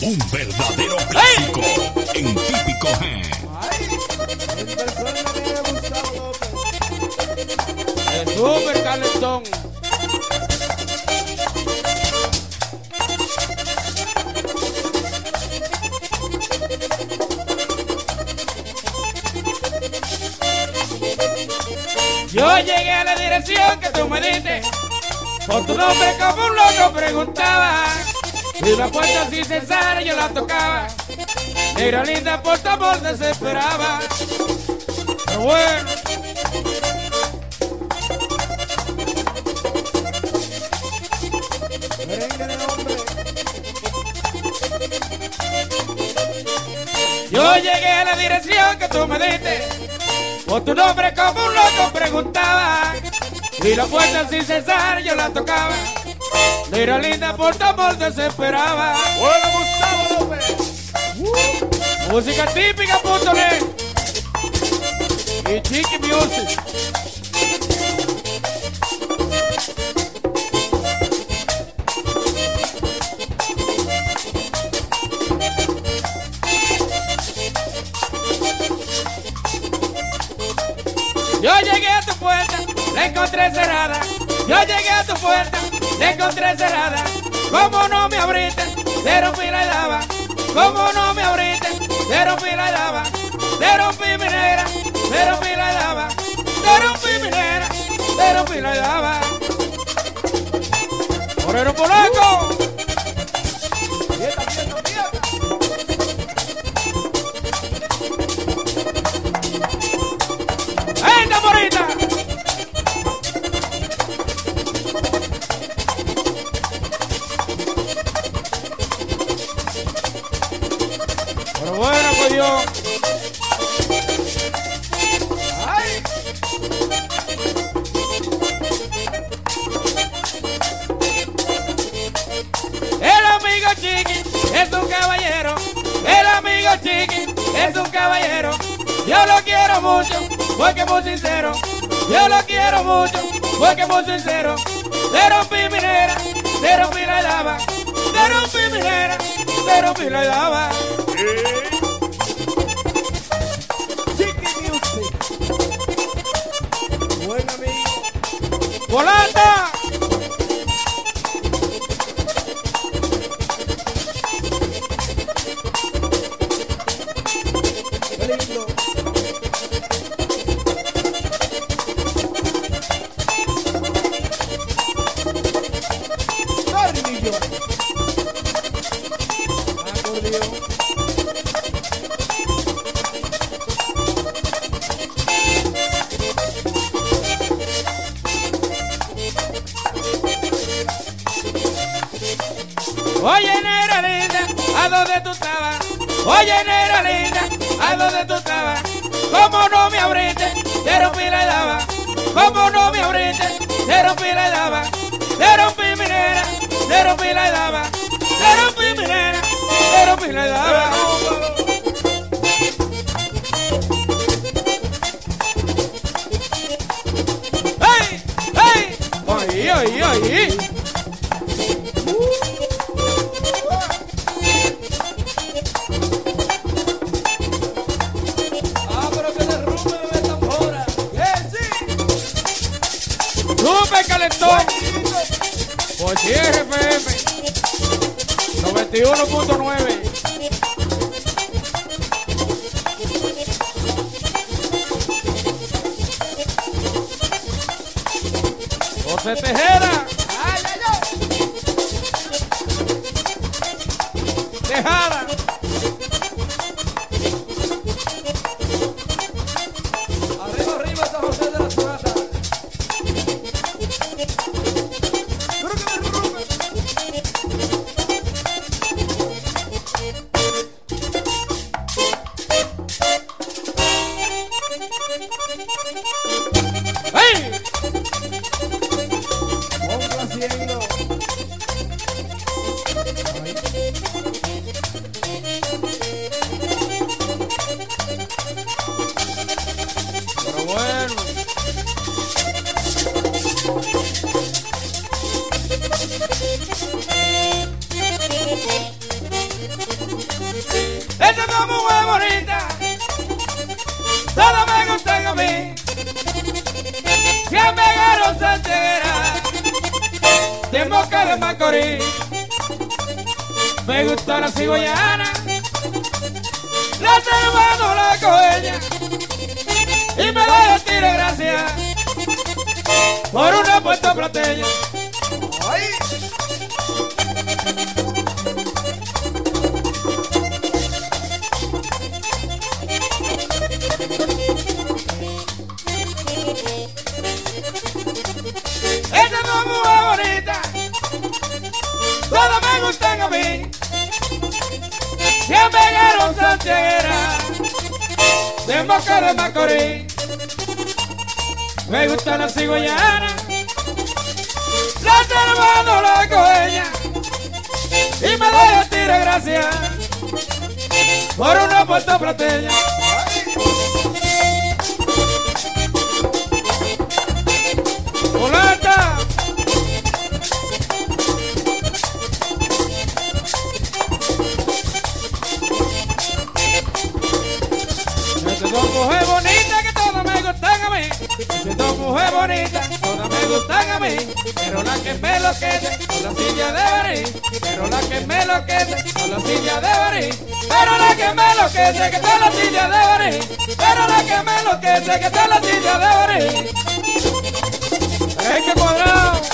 Un verdadero clásico en típico G. El super calentón. Yo llegué a la dirección que tú me diste. Por tu nombre como un loco preguntaba. La puerta sin cesar yo la tocaba. Era linda por tu amor desesperaba. Pero bueno. Yo llegué a la dirección que tú me diste. Por tu nombre como un loco preguntaba. Y la puerta sin cesar yo la tocaba. Era linda por tu amor desesperaba. Hola Gustavo López. Música típica, punto. Y Chiqui Music. Yo llegué a tu puerta, la encontré cerrada. Yo llegué a tu puerta, la encontré cerrada. ¿Cómo no me abriste? Te rompí la daba. ¿Cómo no me abriste? Te rompí la daba. Te rompí mi negra, te rompí la daba. Te rompí mi negra, te rompí la daba. Moreno polaco. Amigo Chiqui es un caballero. El amigo Chiqui es un caballero. Yo lo quiero mucho, porque muy sincero. Yo lo quiero mucho, porque muy sincero. Te rompí mi nera, te rompí la dama. Te rompí mi nera, te rompí la dama. Chiqui Music. Buen amigo. ¡Volanta! ¿Cómo no me abriste? Te rompí la daba. Te rompí mi nera, te rompí la daba. Te rompí mi nera, te rompí la daba. ¡Hey! ¡Hey! ¡Oye, oye, oye! 91.9 Esta es muy bonita, todas me gustan a mí. Siempre quiero santiaguera, de boca de Macorís. Me gusta la cigüeñana, la hermano la coeña. Y me doy a tiro gracias por una puesta plateña. ¡Mulata! Me siento mujer bonita que todas me gustan a mí. Me siento mujer bonita, todas me gustan a mí. Pero la que me enloquece con la silla de Barí. Pero la que me enloquece con la silla de Barí. Pero la que me enloquece que está la silla de Barí. Pero la que me enloquece que está la silla de Barí. ¡Ey, qué cuadrado!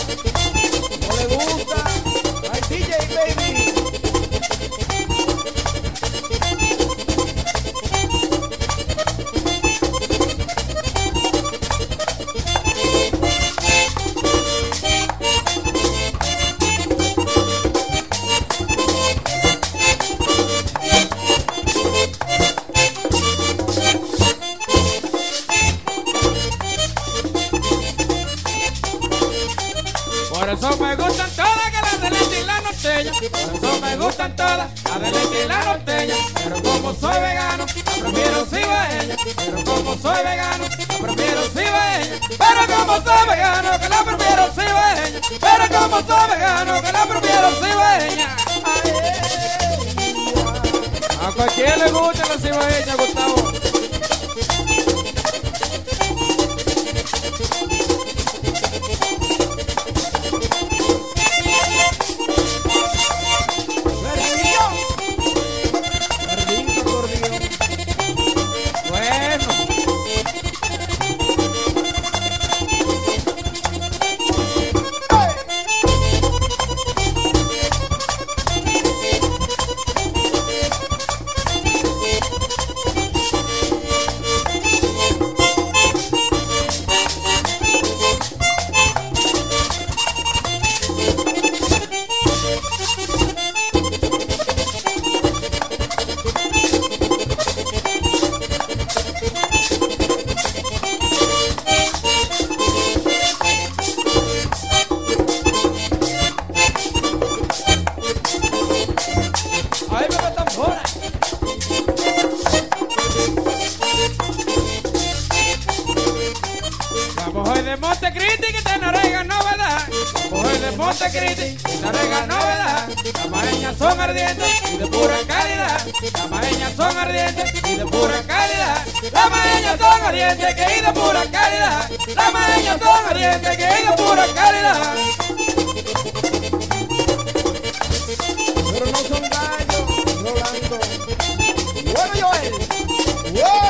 Whoa!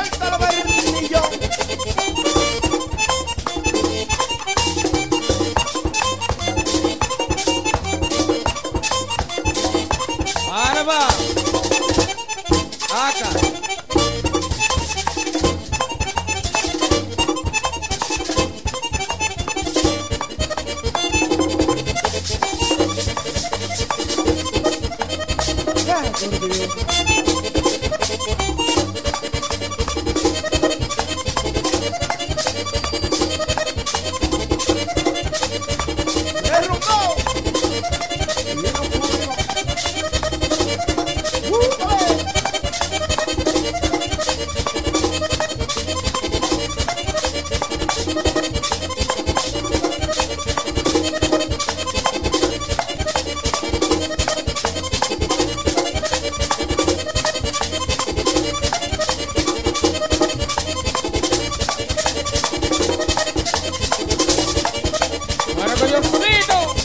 Diosito.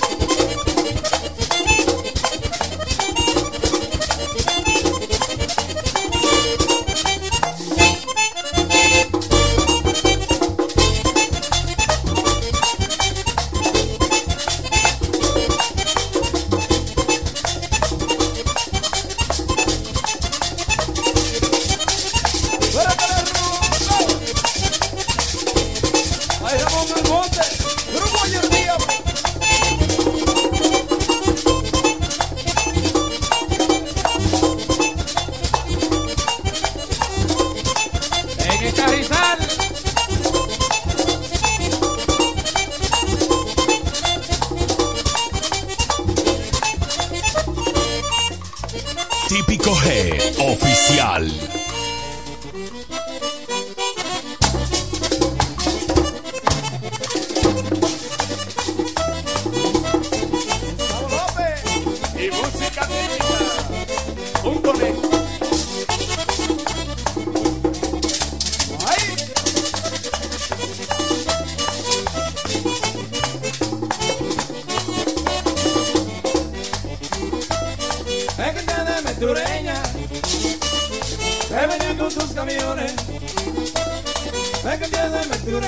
que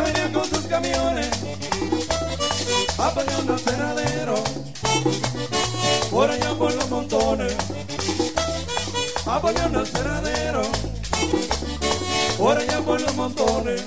venían con sus camiones apañando el cenadero por allá por los montones apañando el cenadero por allá por los montones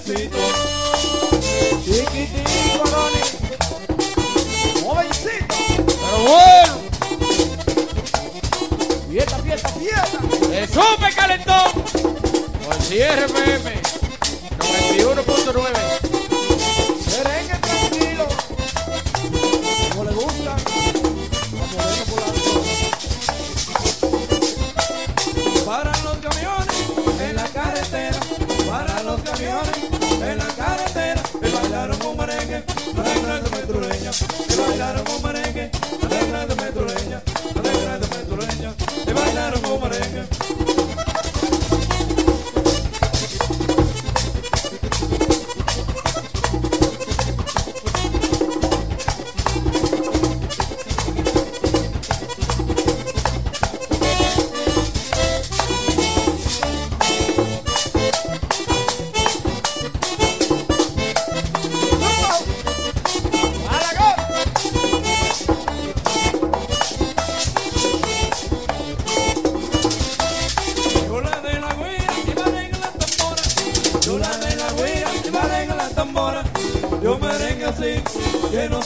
jovencito. Chiquitito, Jovencito. Pero bueno. Fiesta, fiesta, fiesta. El super calentón. Por 10 FM. 91.9.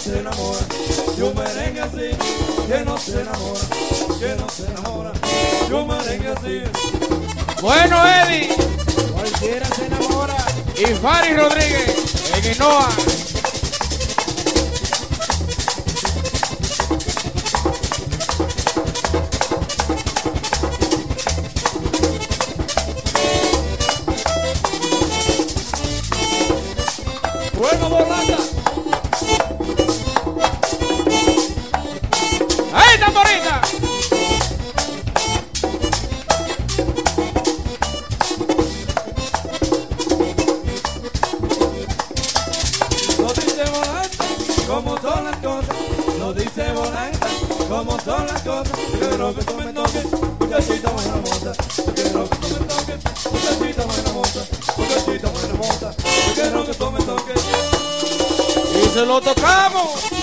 se enamora, y un merengue así, que no se enamora, que no se enamora, y un merengue así. Bueno, Eddie. Cualquiera se enamora. Y Fari Rodríguez, en Inoa. lo tocamos.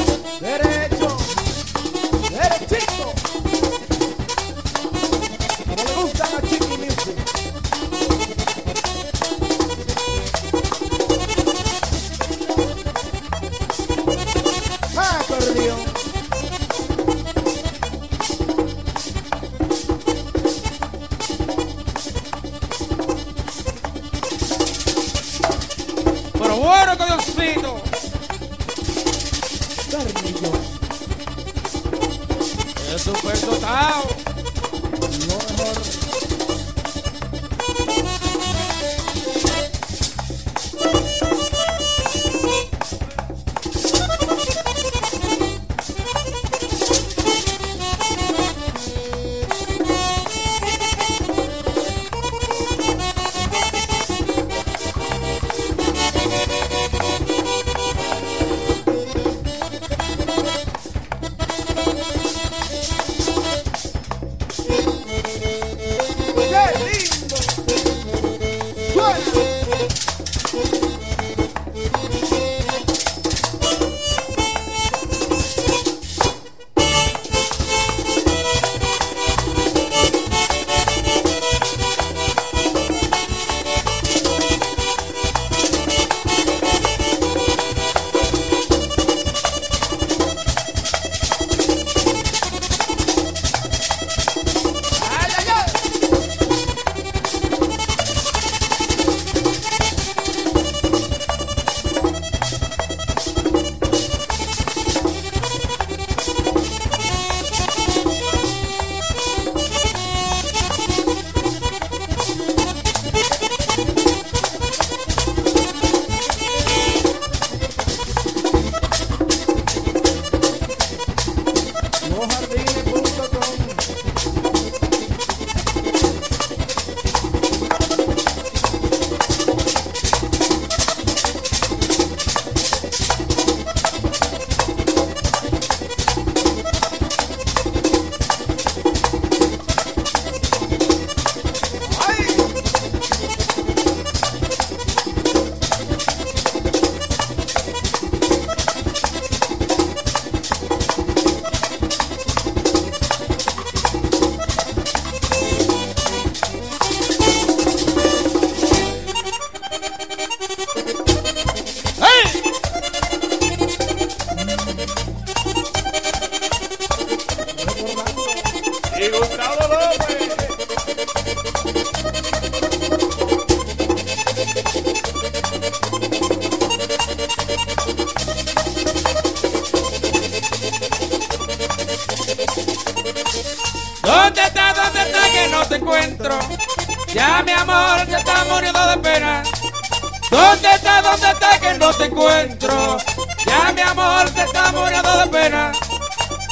De pena.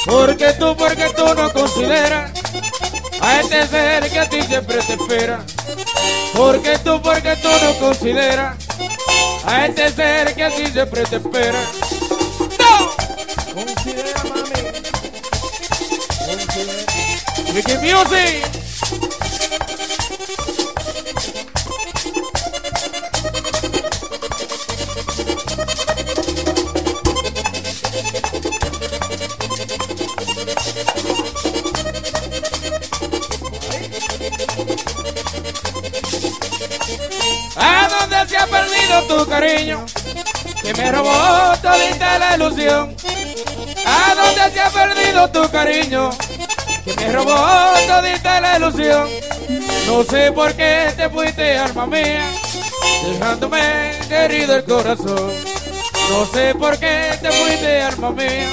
Porque tú, porque tú no consideras a este ser que a ti siempre te espera. Porque tú, porque tú no consideras a este ser que a ti siempre te espera. ¡No! Considera, mami. Considera. Ricky Music. Tu cariño? Que me robó todita la ilusión. ¿A dónde se ha perdido tu cariño? Que me robó todita la ilusión. No sé por qué te fuiste, alma mía, dejándome herido el corazón. No sé por qué te fuiste, alma mía,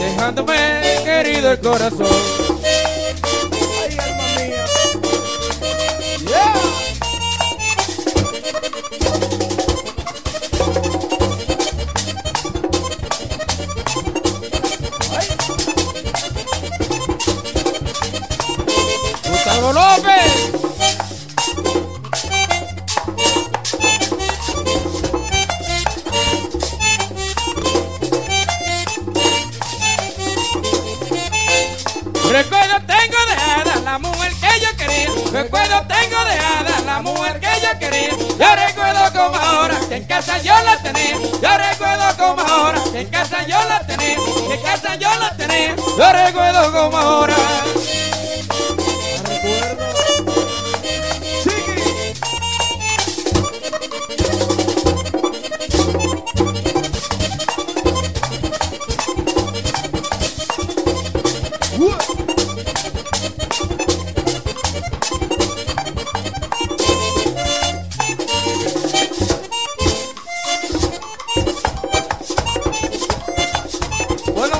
dejándome herido el corazón.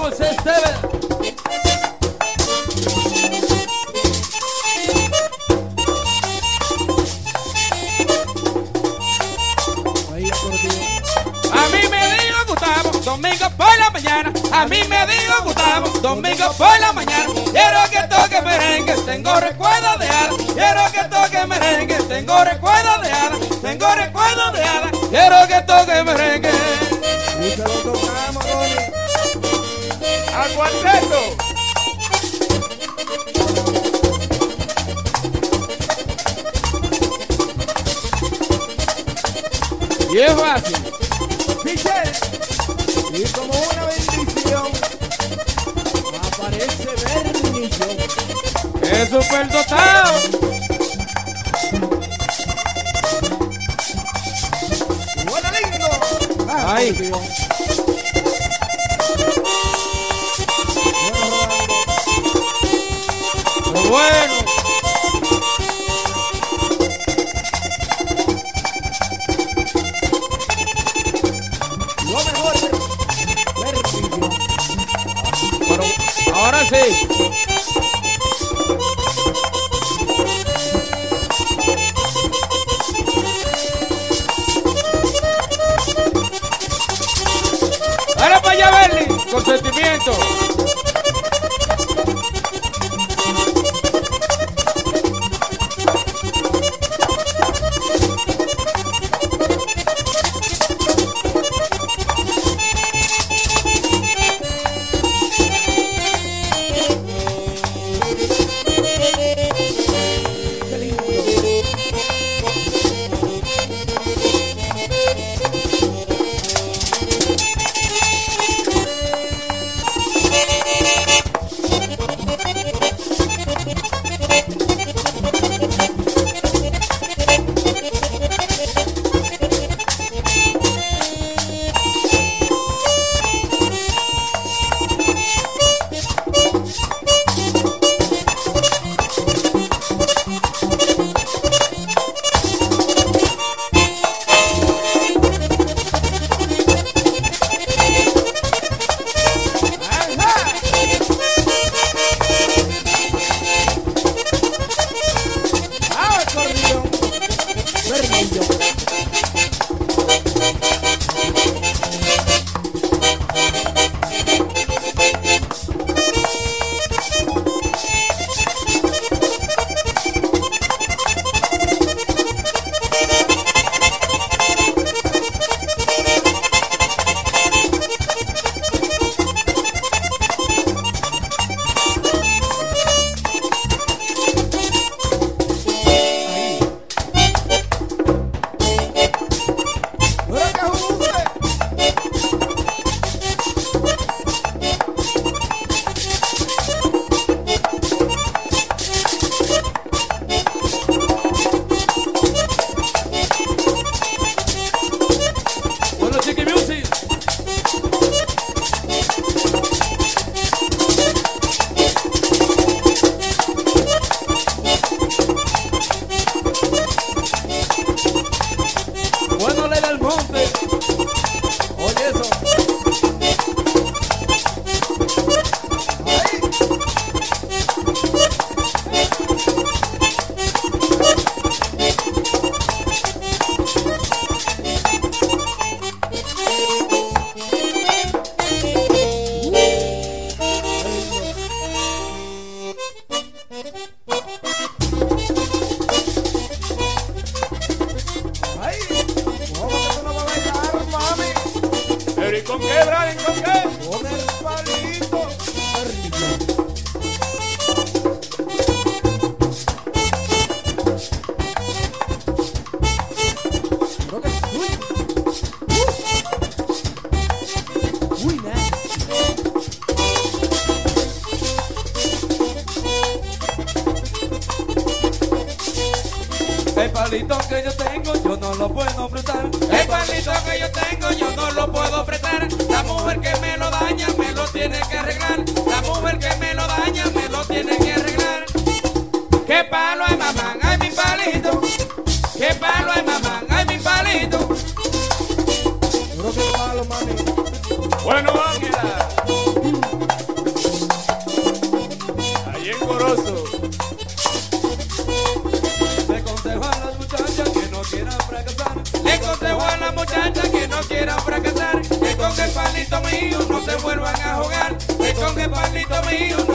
José. A mí me dijo Gustavo, domingo por la mañana. A mí me dijo Gustavo, domingo por la mañana. Quiero que toque merengue, tengo recuerdos de hada. Quiero que toque merengue, tengo recuerdos de hada. Tengo recuerdos de hada. Quiero que toque merengue. ¡Al cuarteto! Y es fácil. Michelle. Y como una bendición, aparece Bernicio. Es super dotado. ¡Buena lindo! Ah, Ay. El palito que yo tengo yo no lo puedo prestar. El palito que yo tengo yo no lo puedo prestar. La mujer que me lo daña me lo tiene que arreglar. hogar, me con el palito mío.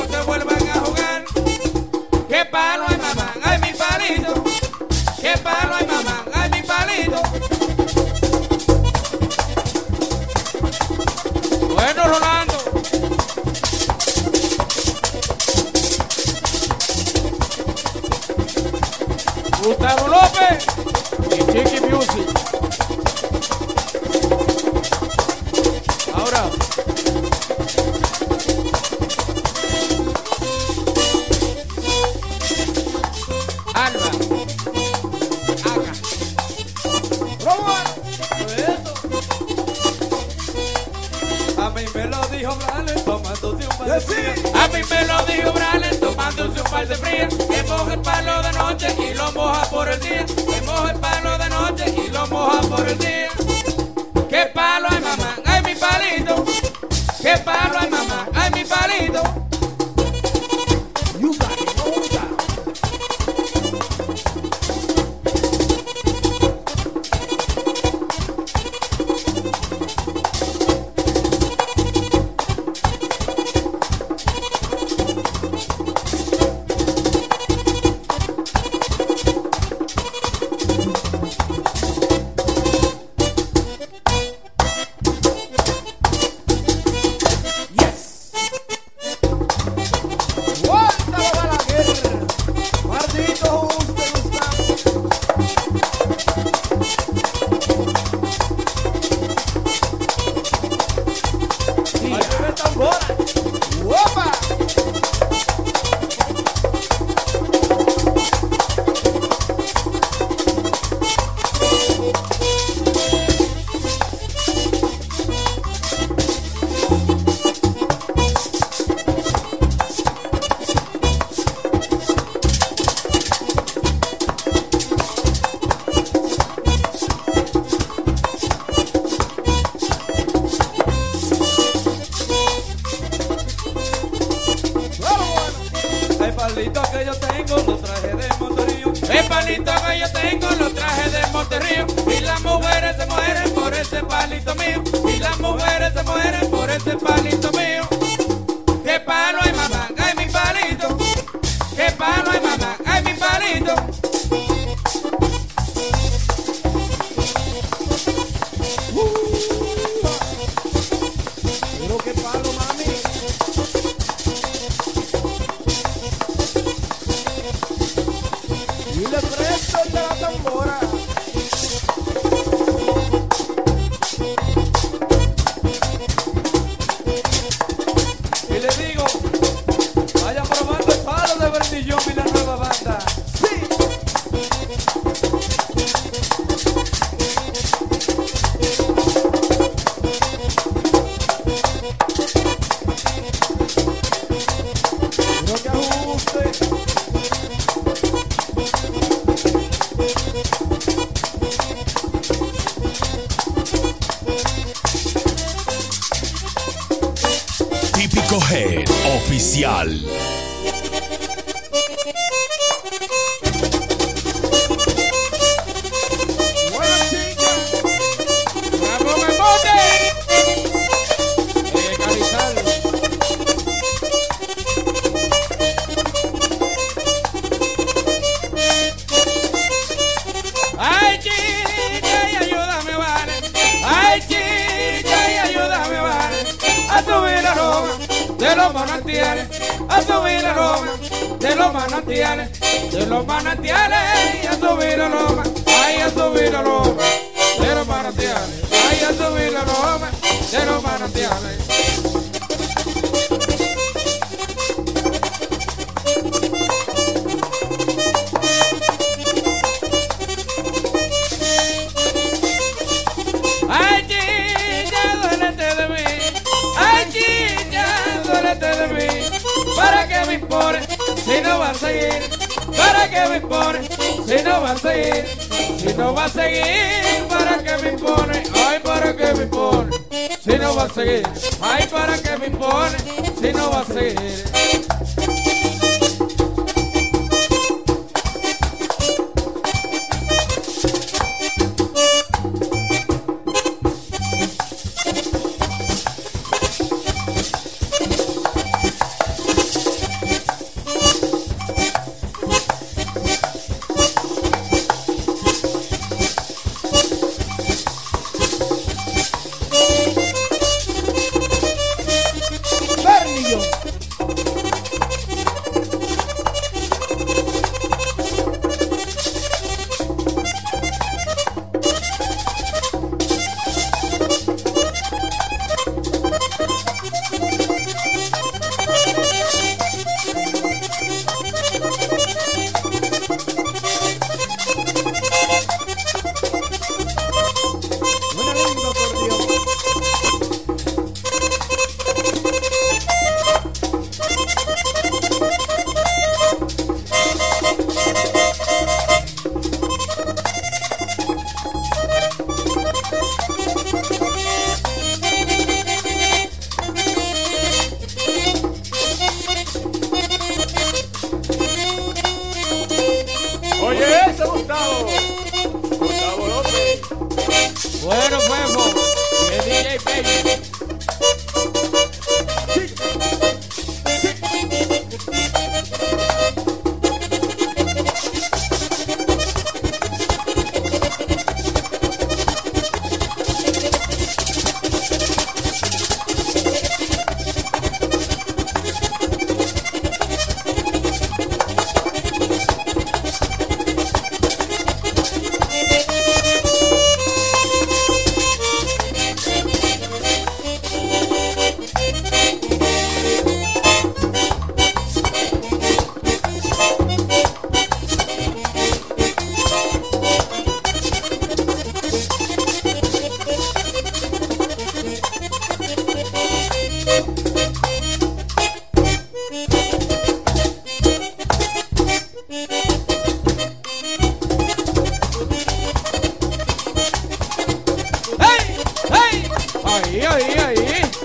Los manantiales. A subir la roma de los manantiales. De los manantiales. A subir la roma. Ay, a subir la roma de los manantiales. Ay, a subir la roma de los manantiales. ¿Para qué me impone si no va a seguir? Si no va a seguir, ¿para qué me impone? Ay, ¿para qué me impone si no va a seguir? Ay, ¿para qué me impone si no va a seguir? Bueno, Fuego, Aí, aí, aí.